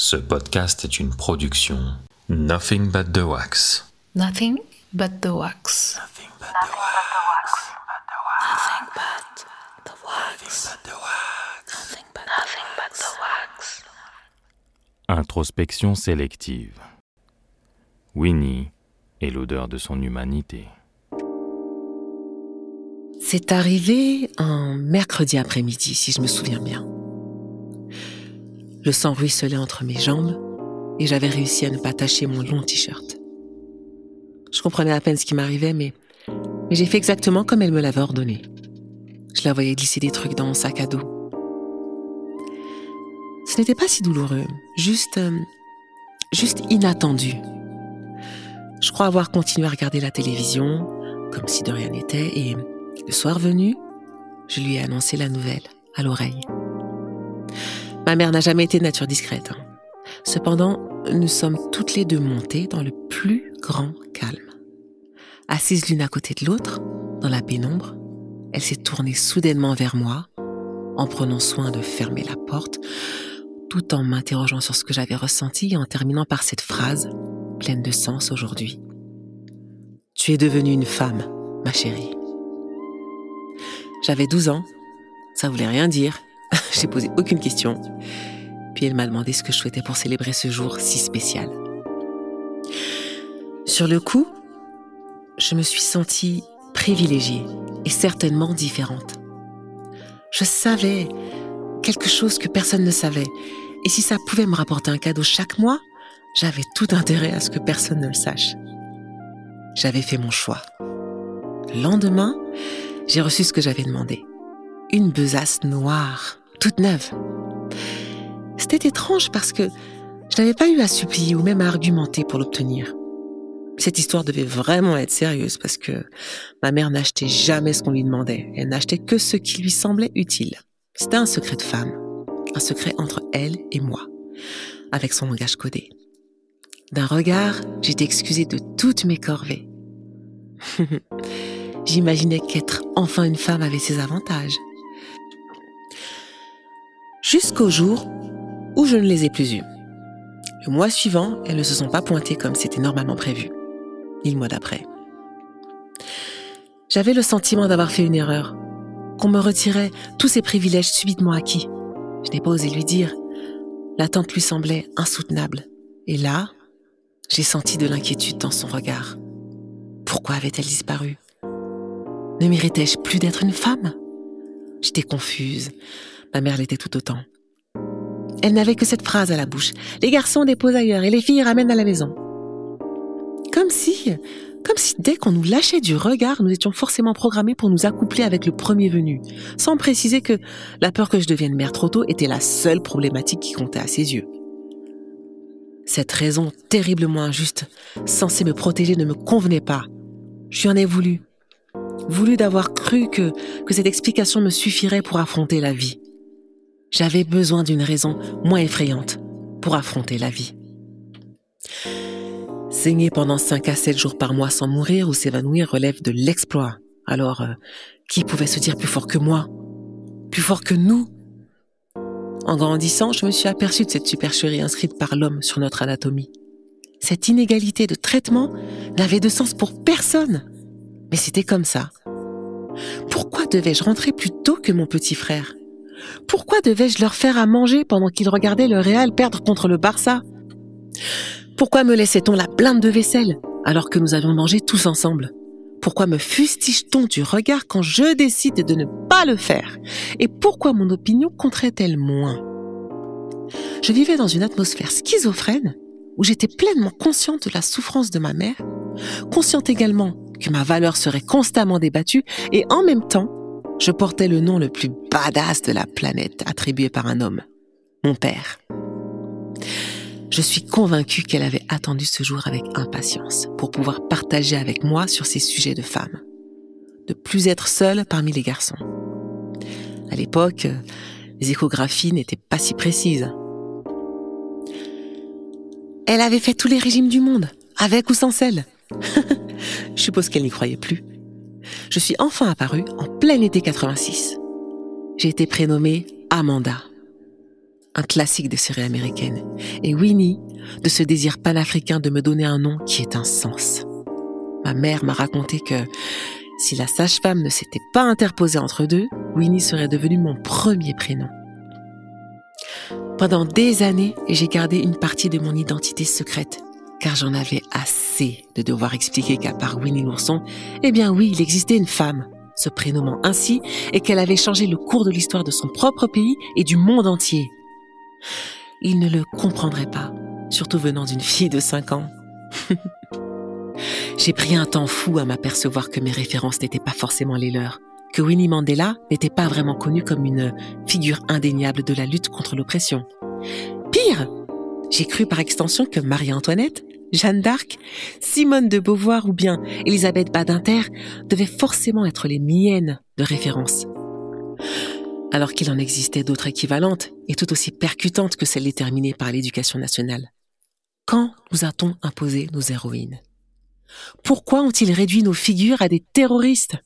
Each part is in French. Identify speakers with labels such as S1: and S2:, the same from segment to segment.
S1: Ce podcast est une production Nothing But The Wax.
S2: Nothing but the wax.
S1: Nothing but the wax.
S2: Nothing but the wax. Nothing but, nothing but the wax.
S3: Introspection sélective. Winnie et l'odeur de son humanité.
S4: C'est arrivé un mercredi après-midi, si je me souviens bien. Le sang ruisselait entre mes jambes et j'avais réussi à ne pas tacher mon long t-shirt. Je comprenais à peine ce qui m'arrivait, mais, j'ai fait exactement comme elle me l'avait ordonné. Je la voyais glisser des trucs dans mon sac à dos. Ce n'était pas si douloureux, juste, euh, juste inattendu. Je crois avoir continué à regarder la télévision, comme si de rien n'était, et le soir venu, je lui ai annoncé la nouvelle à l'oreille. Ma mère n'a jamais été de nature discrète. hein. Cependant, nous sommes toutes les deux montées dans le plus grand calme. Assises l'une à côté de l'autre, dans la pénombre, elle s'est tournée soudainement vers moi, en prenant soin de fermer la porte, tout en m'interrogeant sur ce que j'avais ressenti et en terminant par cette phrase, pleine de sens aujourd'hui. Tu es devenue une femme, ma chérie. J'avais 12 ans, ça voulait rien dire, j'ai posé aucune question, puis elle m'a demandé ce que je souhaitais pour célébrer ce jour si spécial. Sur le coup, je me suis sentie privilégiée et certainement différente. Je savais quelque chose que personne ne savait, et si ça pouvait me rapporter un cadeau chaque mois, j'avais tout intérêt à ce que personne ne le sache. J'avais fait mon choix. Le lendemain, j'ai reçu ce que j'avais demandé. Une besace noire, toute neuve. C'était étrange parce que je n'avais pas eu à supplier ou même à argumenter pour l'obtenir. Cette histoire devait vraiment être sérieuse parce que ma mère n'achetait jamais ce qu'on lui demandait. Elle n'achetait que ce qui lui semblait utile. C'était un secret de femme, un secret entre elle et moi, avec son langage codé. D'un regard, j'étais excusée de toutes mes corvées. J'imaginais qu'être enfin une femme avait ses avantages. Jusqu'au jour où je ne les ai plus eus. Le mois suivant, elles ne se sont pas pointées comme c'était normalement prévu. Ni le mois d'après. J'avais le sentiment d'avoir fait une erreur, qu'on me retirait tous ces privilèges subitement acquis. Je n'ai pas osé lui dire. L'attente lui semblait insoutenable. Et là, j'ai senti de l'inquiétude dans son regard. Pourquoi avait-elle disparu? Ne méritais-je plus d'être une femme? J'étais confuse. Ma mère l'était tout autant. Elle n'avait que cette phrase à la bouche. Les garçons déposent ailleurs et les filles ramènent à la maison. Comme si, comme si dès qu'on nous lâchait du regard, nous étions forcément programmés pour nous accoupler avec le premier venu, sans préciser que la peur que je devienne mère trop tôt était la seule problématique qui comptait à ses yeux. Cette raison terriblement injuste, censée me protéger, ne me convenait pas. Je lui en ai voulu. Voulu d'avoir cru que, que cette explication me suffirait pour affronter la vie. J'avais besoin d'une raison moins effrayante pour affronter la vie. Saigner pendant 5 à 7 jours par mois sans mourir ou s'évanouir relève de l'exploit. Alors, euh, qui pouvait se dire plus fort que moi? Plus fort que nous? En grandissant, je me suis aperçue de cette supercherie inscrite par l'homme sur notre anatomie. Cette inégalité de traitement n'avait de sens pour personne. Mais c'était comme ça. Pourquoi devais-je rentrer plus tôt que mon petit frère? Pourquoi devais-je leur faire à manger pendant qu'ils regardaient le Real perdre contre le Barça? Pourquoi me laissait-on la blinde de vaisselle alors que nous avions mangé tous ensemble? Pourquoi me fustige-t-on du regard quand je décide de ne pas le faire? Et pourquoi mon opinion compterait-elle moins? Je vivais dans une atmosphère schizophrène où j'étais pleinement consciente de la souffrance de ma mère, consciente également que ma valeur serait constamment débattue et en même temps, je portais le nom le plus badass de la planète attribué par un homme, mon père. Je suis convaincue qu'elle avait attendu ce jour avec impatience pour pouvoir partager avec moi sur ces sujets de femmes. De plus être seule parmi les garçons. À l'époque, les échographies n'étaient pas si précises. Elle avait fait tous les régimes du monde, avec ou sans sel. Je suppose qu'elle n'y croyait plus. Je suis enfin apparue en plein été 86. J'ai été prénommée Amanda. un classique des séries américaines, et Winnie de ce désir panafricain de me donner un nom qui ait un sens. Ma mère m'a raconté que si la sage-femme ne s'était pas interposée entre deux, Winnie serait devenue mon premier prénom. Pendant des années, j'ai gardé une partie de mon identité secrète, car j'en avais assez de devoir expliquer qu'à part Winnie l'ourson, eh bien oui, il existait une femme, se prénommant ainsi, et qu'elle avait changé le cours de l'histoire de son propre pays et du monde entier. Il ne le comprendrait pas, surtout venant d'une fille de 5 ans. J'ai pris un temps fou à m'apercevoir que mes références n'étaient pas forcément les leurs, que Winnie Mandela n'était pas vraiment connue comme une figure indéniable de la lutte contre l'oppression. Pire, j'ai cru par extension que Marie-Antoinette, Jeanne d'Arc, Simone de Beauvoir ou bien Elisabeth Badinter devaient forcément être les miennes de référence. Alors qu'il en existait d'autres équivalentes et tout aussi percutantes que celles déterminées par l'éducation nationale. Quand nous a-t-on imposé nos héroïnes? Pourquoi ont-ils réduit nos figures à des terroristes?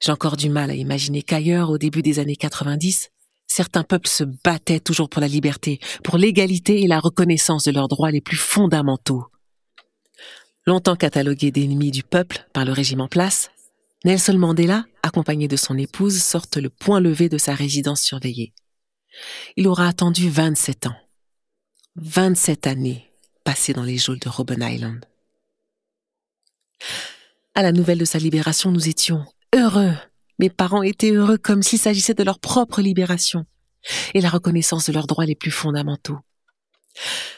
S4: J'ai encore du mal à imaginer qu'ailleurs, au début des années 90, certains peuples se battaient toujours pour la liberté, pour l'égalité et la reconnaissance de leurs droits les plus fondamentaux. Longtemps catalogué d'ennemis du peuple par le régime en place, Nelson Mandela, accompagné de son épouse, sorte le point levé de sa résidence surveillée. Il aura attendu 27 ans. 27 années passées dans les geôles de Robben Island. À la nouvelle de sa libération, nous étions heureux. Mes parents étaient heureux comme s'il s'agissait de leur propre libération et la reconnaissance de leurs droits les plus fondamentaux.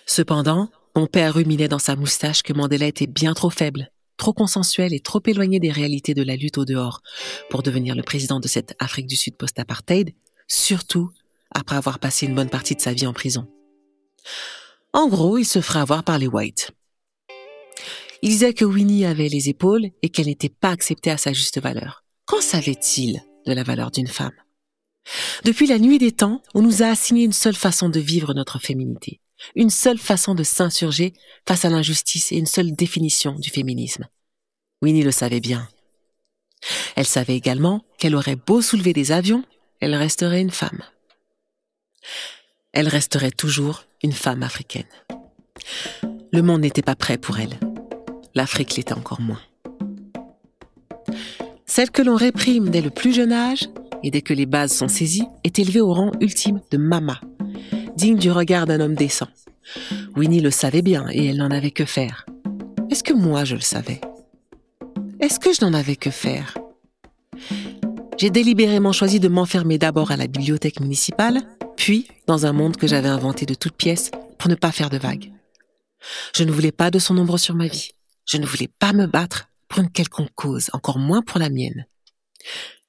S4: Cependant, mon père ruminait dans sa moustache que Mandela était bien trop faible, trop consensuel et trop éloigné des réalités de la lutte au dehors pour devenir le président de cette Afrique du Sud post-apartheid, surtout après avoir passé une bonne partie de sa vie en prison. En gros, il se ferait avoir par les Whites. Il disait que Winnie avait les épaules et qu'elle n'était pas acceptée à sa juste valeur. Qu'en savait-il de la valeur d'une femme? Depuis la nuit des temps, on nous a assigné une seule façon de vivre notre féminité, une seule façon de s'insurger face à l'injustice et une seule définition du féminisme. Winnie le savait bien. Elle savait également qu'elle aurait beau soulever des avions, elle resterait une femme. Elle resterait toujours une femme africaine. Le monde n'était pas prêt pour elle. L'Afrique l'était encore moins. Celle que l'on réprime dès le plus jeune âge, et dès que les bases sont saisies, est élevée au rang ultime de mama, digne du regard d'un homme décent. Winnie le savait bien et elle n'en avait que faire. Est-ce que moi je le savais? Est-ce que je n'en avais que faire? J'ai délibérément choisi de m'enfermer d'abord à la bibliothèque municipale, puis dans un monde que j'avais inventé de toutes pièces pour ne pas faire de vagues. Je ne voulais pas de son ombre sur ma vie. Je ne voulais pas me battre pour une quelconque cause, encore moins pour la mienne.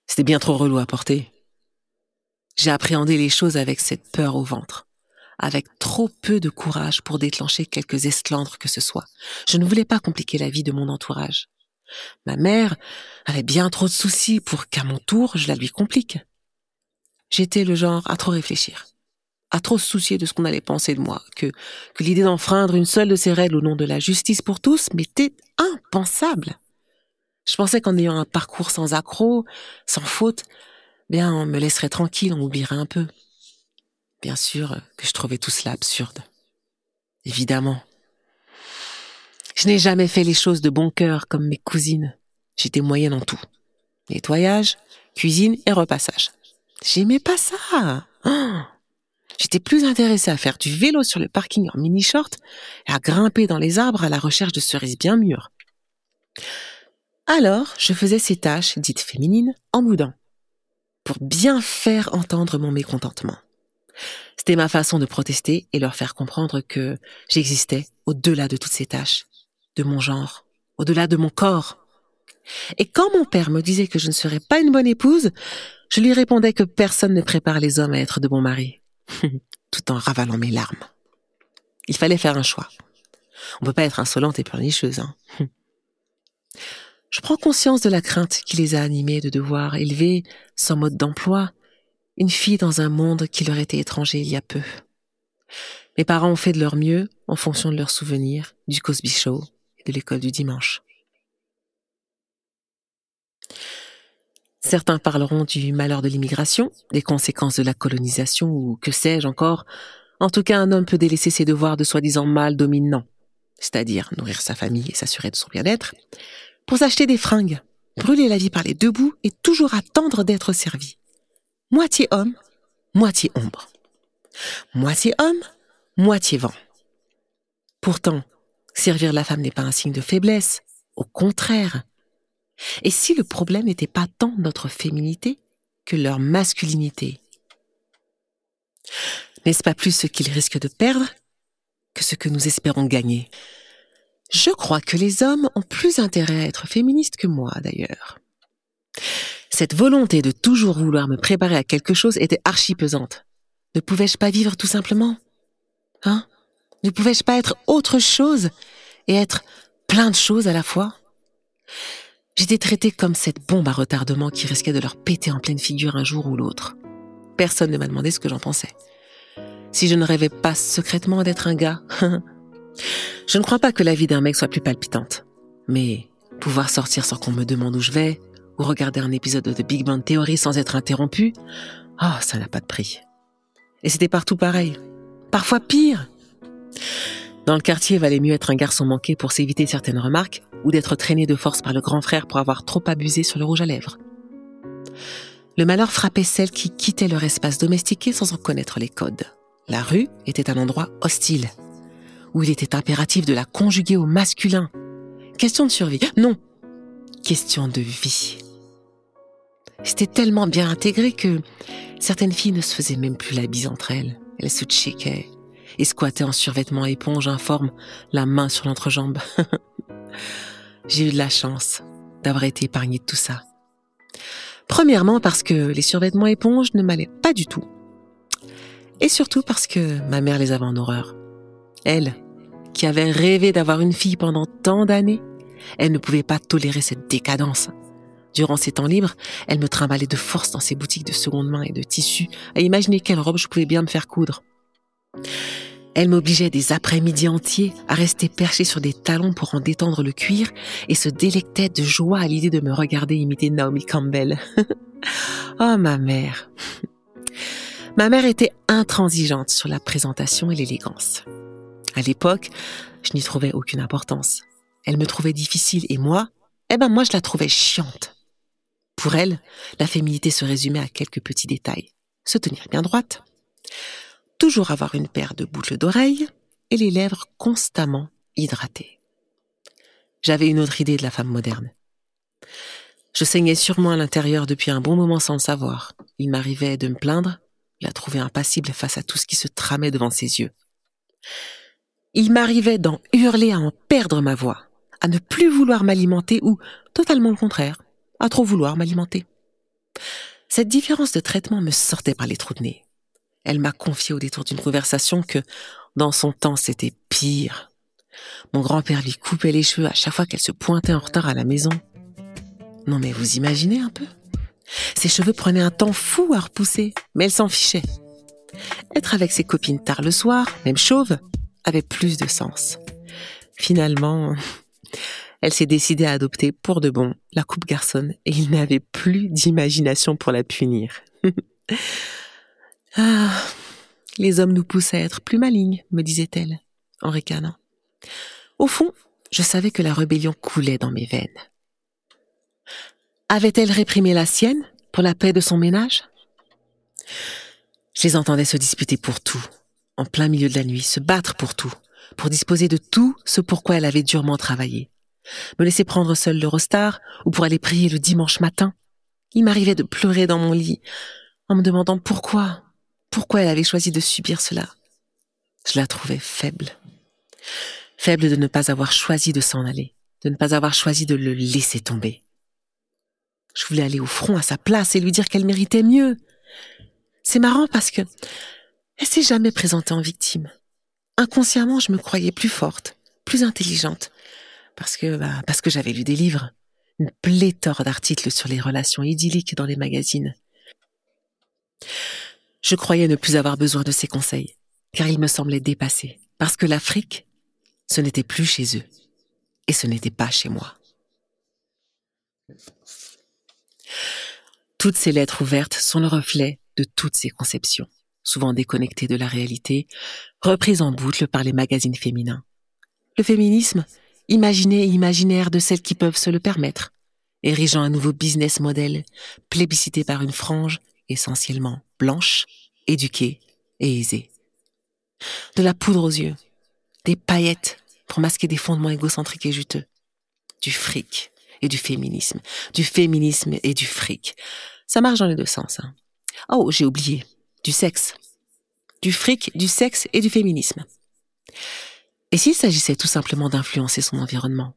S4: C'était bien trop relou à porter. J'ai appréhendé les choses avec cette peur au ventre, avec trop peu de courage pour déclencher quelques esclandres que ce soit. Je ne voulais pas compliquer la vie de mon entourage. Ma mère avait bien trop de soucis pour qu'à mon tour je la lui complique. J'étais le genre à trop réfléchir, à trop soucier de ce qu'on allait penser de moi, que, que l'idée d'enfreindre une seule de ces règles au nom de la justice pour tous m'était impensable. Je pensais qu'en ayant un parcours sans accroc, sans faute, bien, on me laisserait tranquille, on m'oublierait un peu. Bien sûr que je trouvais tout cela absurde. Évidemment. Je n'ai jamais fait les choses de bon cœur comme mes cousines. J'étais moyenne en tout. Nettoyage, cuisine et repassage. J'aimais pas ça. Oh. J'étais plus intéressée à faire du vélo sur le parking en mini-short et à grimper dans les arbres à la recherche de cerises bien mûres. Alors, je faisais ces tâches, dites féminines, en boudin, pour bien faire entendre mon mécontentement. C'était ma façon de protester et leur faire comprendre que j'existais au-delà de toutes ces tâches, de mon genre, au-delà de mon corps. Et quand mon père me disait que je ne serais pas une bonne épouse, je lui répondais que personne ne prépare les hommes à être de bons maris, tout en ravalant mes larmes. Il fallait faire un choix. On peut pas être insolente et pleurnicheuse, hein. Je prends conscience de la crainte qui les a animés de devoir élever, sans mode d'emploi, une fille dans un monde qui leur était étranger il y a peu. Mes parents ont fait de leur mieux en fonction de leurs souvenirs du Cosby Show et de l'école du dimanche. Certains parleront du malheur de l'immigration, des conséquences de la colonisation ou que sais-je encore. En tout cas, un homme peut délaisser ses devoirs de soi-disant mâle dominant, c'est-à-dire nourrir sa famille et s'assurer de son bien-être, pour s'acheter des fringues, brûler la vie par les deux bouts et toujours attendre d'être servi. Moitié homme, moitié ombre. Moitié homme, moitié vent. Pourtant, servir la femme n'est pas un signe de faiblesse, au contraire. Et si le problème n'était pas tant notre féminité que leur masculinité? N'est-ce pas plus ce qu'ils risquent de perdre que ce que nous espérons gagner? Je crois que les hommes ont plus intérêt à être féministes que moi, d'ailleurs. Cette volonté de toujours vouloir me préparer à quelque chose était archi pesante. Ne pouvais-je pas vivre tout simplement? Hein? Ne pouvais-je pas être autre chose et être plein de choses à la fois? J'étais traitée comme cette bombe à retardement qui risquait de leur péter en pleine figure un jour ou l'autre. Personne ne m'a demandé ce que j'en pensais. Si je ne rêvais pas secrètement d'être un gars, je ne crois pas que la vie d'un mec soit plus palpitante. Mais pouvoir sortir sans qu'on me demande où je vais, ou regarder un épisode de Big Bang Theory sans être interrompu, oh, ça n'a pas de prix. Et c'était partout pareil. Parfois pire. Dans le quartier, il valait mieux être un garçon manqué pour s'éviter certaines remarques ou d'être traîné de force par le grand frère pour avoir trop abusé sur le rouge à lèvres. Le malheur frappait celles qui quittaient leur espace domestiqué sans en connaître les codes. La rue était un endroit hostile, où il était impératif de la conjuguer au masculin. Question de survie. Non. Question de vie. C'était tellement bien intégré que certaines filles ne se faisaient même plus la bise entre elles. Elles se checkeraient et squattaient en survêtement éponge informe, la main sur l'entrejambe. J'ai eu de la chance d'avoir été épargnée de tout ça. Premièrement parce que les survêtements éponges ne m'allaient pas du tout. Et surtout parce que ma mère les avait en horreur. Elle, qui avait rêvé d'avoir une fille pendant tant d'années, elle ne pouvait pas tolérer cette décadence. Durant ses temps libres, elle me trimballait de force dans ses boutiques de seconde main et de tissus à imaginer quelle robe je pouvais bien me faire coudre. Elle m'obligeait des après-midi entiers à rester perchée sur des talons pour en détendre le cuir et se délectait de joie à l'idée de me regarder imiter Naomi Campbell. oh, ma mère. Ma mère était intransigeante sur la présentation et l'élégance. À l'époque, je n'y trouvais aucune importance. Elle me trouvait difficile et moi, eh ben moi je la trouvais chiante. Pour elle, la féminité se résumait à quelques petits détails. Se tenir bien droite, toujours avoir une paire de boucles d'oreilles et les lèvres constamment hydratées. J'avais une autre idée de la femme moderne. Je saignais sûrement à l'intérieur depuis un bon moment sans le savoir. Il m'arrivait de me plaindre, la trouver impassible face à tout ce qui se tramait devant ses yeux. Il m'arrivait d'en hurler à en perdre ma voix, à ne plus vouloir m'alimenter ou, totalement le contraire, à trop vouloir m'alimenter. Cette différence de traitement me sortait par les trous de nez. Elle m'a confié au détour d'une conversation que, dans son temps, c'était pire. Mon grand-père lui coupait les cheveux à chaque fois qu'elle se pointait en retard à la maison. Non mais vous imaginez un peu Ses cheveux prenaient un temps fou à repousser, mais elle s'en fichait. Être avec ses copines tard le soir, même chauve, avait plus de sens. Finalement, elle s'est décidée à adopter pour de bon la coupe garçonne et il n'avait plus d'imagination pour la punir. ah, les hommes nous poussent à être plus malignes, me disait-elle, en ricanant. Au fond, je savais que la rébellion coulait dans mes veines. Avait-elle réprimé la sienne pour la paix de son ménage? Je les entendais se disputer pour tout, en plein milieu de la nuit, se battre pour tout, pour disposer de tout ce pourquoi elle avait durement travaillé me laisser prendre seul l'Eurostar ou pour aller prier le dimanche matin. Il m'arrivait de pleurer dans mon lit en me demandant pourquoi, pourquoi elle avait choisi de subir cela. Je la trouvais faible. Faible de ne pas avoir choisi de s'en aller, de ne pas avoir choisi de le laisser tomber. Je voulais aller au front à sa place et lui dire qu'elle méritait mieux. C'est marrant parce que elle s'est jamais présentée en victime. Inconsciemment, je me croyais plus forte, plus intelligente, parce que bah, parce que j'avais lu des livres, une pléthore d'articles sur les relations idylliques dans les magazines. Je croyais ne plus avoir besoin de ces conseils, car ils me semblaient dépassés, parce que l'Afrique, ce n'était plus chez eux, et ce n'était pas chez moi. Toutes ces lettres ouvertes sont le reflet de toutes ces conceptions, souvent déconnectées de la réalité, reprises en boucle par les magazines féminins. Le féminisme, imaginé et imaginaire de celles qui peuvent se le permettre, érigeant un nouveau business model plébiscité par une frange essentiellement blanche, éduquée et aisée. De la poudre aux yeux, des paillettes pour masquer des fondements égocentriques et juteux, du fric et du féminisme, du féminisme et du fric. Ça marche dans les deux sens. Hein. Oh, j'ai oublié, du sexe. Du fric, du sexe et du féminisme. Et s'il s'agissait tout simplement d'influencer son environnement?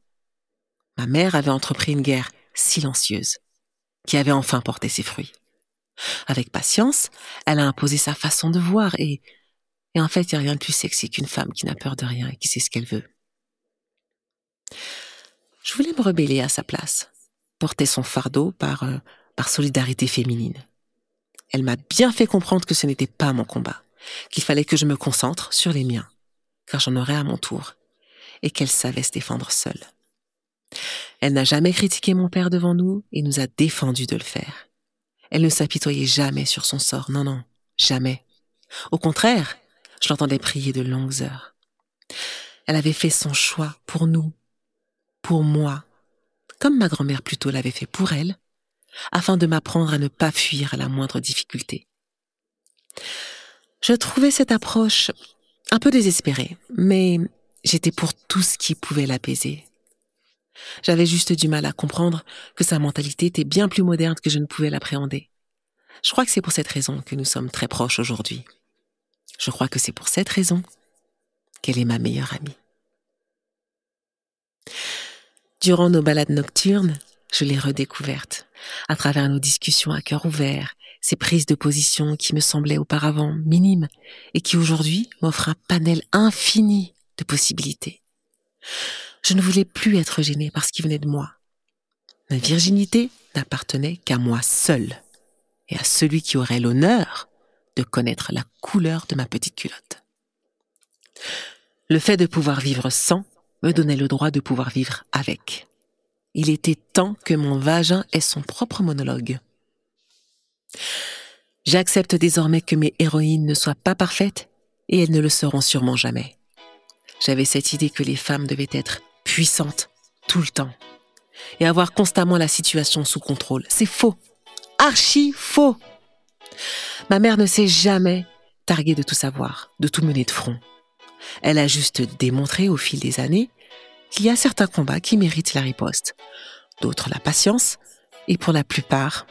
S4: Ma mère avait entrepris une guerre silencieuse, qui avait enfin porté ses fruits. Avec patience, elle a imposé sa façon de voir et, et en fait, il n'y a rien de plus sexy qu'une femme qui n'a peur de rien et qui sait ce qu'elle veut. Je voulais me rebeller à sa place, porter son fardeau par, euh, par solidarité féminine. Elle m'a bien fait comprendre que ce n'était pas mon combat, qu'il fallait que je me concentre sur les miens, car j'en aurais à mon tour, et qu'elle savait se défendre seule. Elle n'a jamais critiqué mon père devant nous et nous a défendu de le faire. Elle ne s'apitoyait jamais sur son sort, non, non, jamais. Au contraire, je l'entendais prier de longues heures. Elle avait fait son choix pour nous, pour moi, comme ma grand-mère plutôt l'avait fait pour elle, afin de m'apprendre à ne pas fuir à la moindre difficulté. Je trouvais cette approche un peu désespérée, mais j'étais pour tout ce qui pouvait l'apaiser. J'avais juste du mal à comprendre que sa mentalité était bien plus moderne que je ne pouvais l'appréhender. Je crois que c'est pour cette raison que nous sommes très proches aujourd'hui. Je crois que c'est pour cette raison qu'elle est ma meilleure amie. Durant nos balades nocturnes, je l'ai redécouverte, à travers nos discussions à cœur ouvert, ces prises de position qui me semblaient auparavant minimes et qui aujourd'hui m'offrent un panel infini de possibilités. Je ne voulais plus être gênée par ce qui venait de moi. Ma virginité n'appartenait qu'à moi seule et à celui qui aurait l'honneur de connaître la couleur de ma petite culotte. Le fait de pouvoir vivre sans me donnait le droit de pouvoir vivre avec. Il était temps que mon vagin ait son propre monologue. J'accepte désormais que mes héroïnes ne soient pas parfaites et elles ne le seront sûrement jamais. J'avais cette idée que les femmes devaient être puissantes tout le temps et avoir constamment la situation sous contrôle. C'est faux. Archi faux. Ma mère ne s'est jamais targuée de tout savoir, de tout mener de front. Elle a juste démontré au fil des années qu'il y a certains combats qui méritent la riposte, d'autres la patience, et pour la plupart,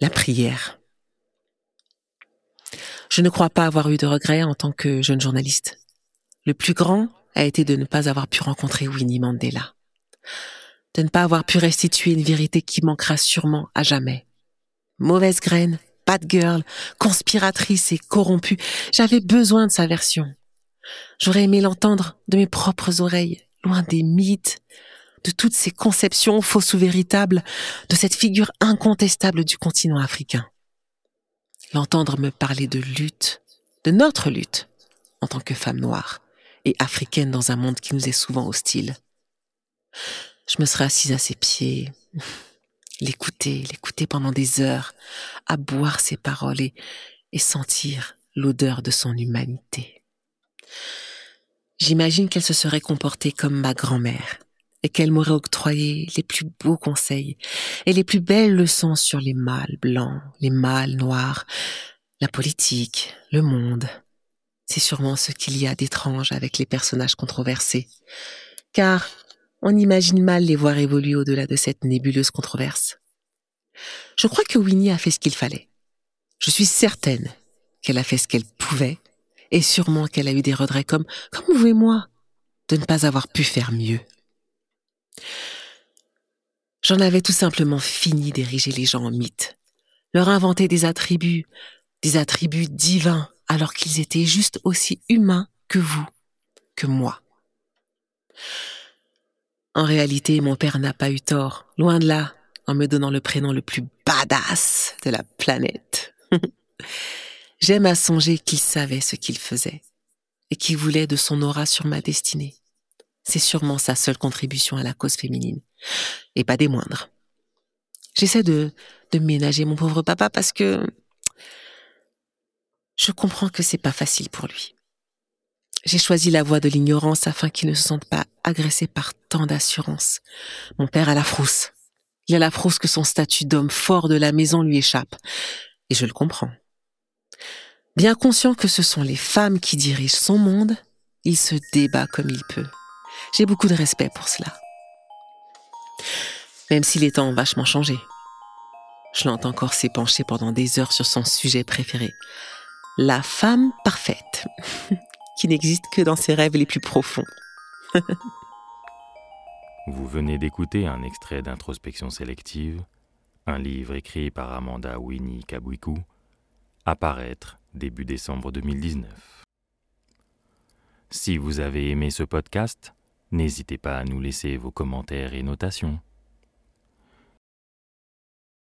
S4: la prière. Je ne crois pas avoir eu de regrets en tant que jeune journaliste. Le plus grand a été de ne pas avoir pu rencontrer Winnie Mandela, de ne pas avoir pu restituer une vérité qui manquera sûrement à jamais. Mauvaise graine, bad girl, conspiratrice et corrompue, j'avais besoin de sa version. J'aurais aimé l'entendre de mes propres oreilles, loin des mythes, de toutes ces conceptions fausses ou véritables, de cette figure incontestable du continent africain. L'entendre me parler de lutte, de notre lutte, en tant que femme noire et africaine dans un monde qui nous est souvent hostile. Je me serais assise à ses pieds, l'écouter, l'écouter pendant des heures, à boire ses paroles et, et sentir l'odeur de son humanité. J'imagine qu'elle se serait comportée comme ma grand-mère et qu'elle m'aurait octroyé les plus beaux conseils et les plus belles leçons sur les mâles blancs, les mâles noirs, la politique, le monde. C'est sûrement ce qu'il y a d'étrange avec les personnages controversés, car on imagine mal les voir évoluer au-delà de cette nébuleuse controverse. Je crois que Winnie a fait ce qu'il fallait. Je suis certaine qu'elle a fait ce qu'elle pouvait et sûrement qu'elle a eu des regrets comme, comme vous et moi, de ne pas avoir pu faire mieux. J'en avais tout simplement fini d'ériger les gens en mythes, leur inventer des attributs, des attributs divins, alors qu'ils étaient juste aussi humains que vous, que moi. En réalité, mon père n'a pas eu tort, loin de là, en me donnant le prénom le plus badass de la planète. J'aime à songer qu'il savait ce qu'il faisait et qu'il voulait de son aura sur ma destinée. C'est sûrement sa seule contribution à la cause féminine, et pas des moindres. J'essaie de, de ménager mon pauvre papa parce que je comprends que c'est pas facile pour lui. J'ai choisi la voie de l'ignorance afin qu'il ne se sente pas agressé par tant d'assurance. Mon père a la frousse. Il a la frousse que son statut d'homme fort de la maison lui échappe. Et je le comprends. Bien conscient que ce sont les femmes qui dirigent son monde, il se débat comme il peut. J'ai beaucoup de respect pour cela. Même si les temps ont vachement changé. Je l'entends encore s'épancher pendant des heures sur son sujet préféré. La femme parfaite, qui n'existe que dans ses rêves les plus profonds.
S3: Vous venez d'écouter un extrait d'introspection sélective, un livre écrit par Amanda Winnie Kabwiku, apparaître début décembre 2019. Si vous avez aimé ce podcast, n'hésitez pas à nous laisser vos commentaires et notations.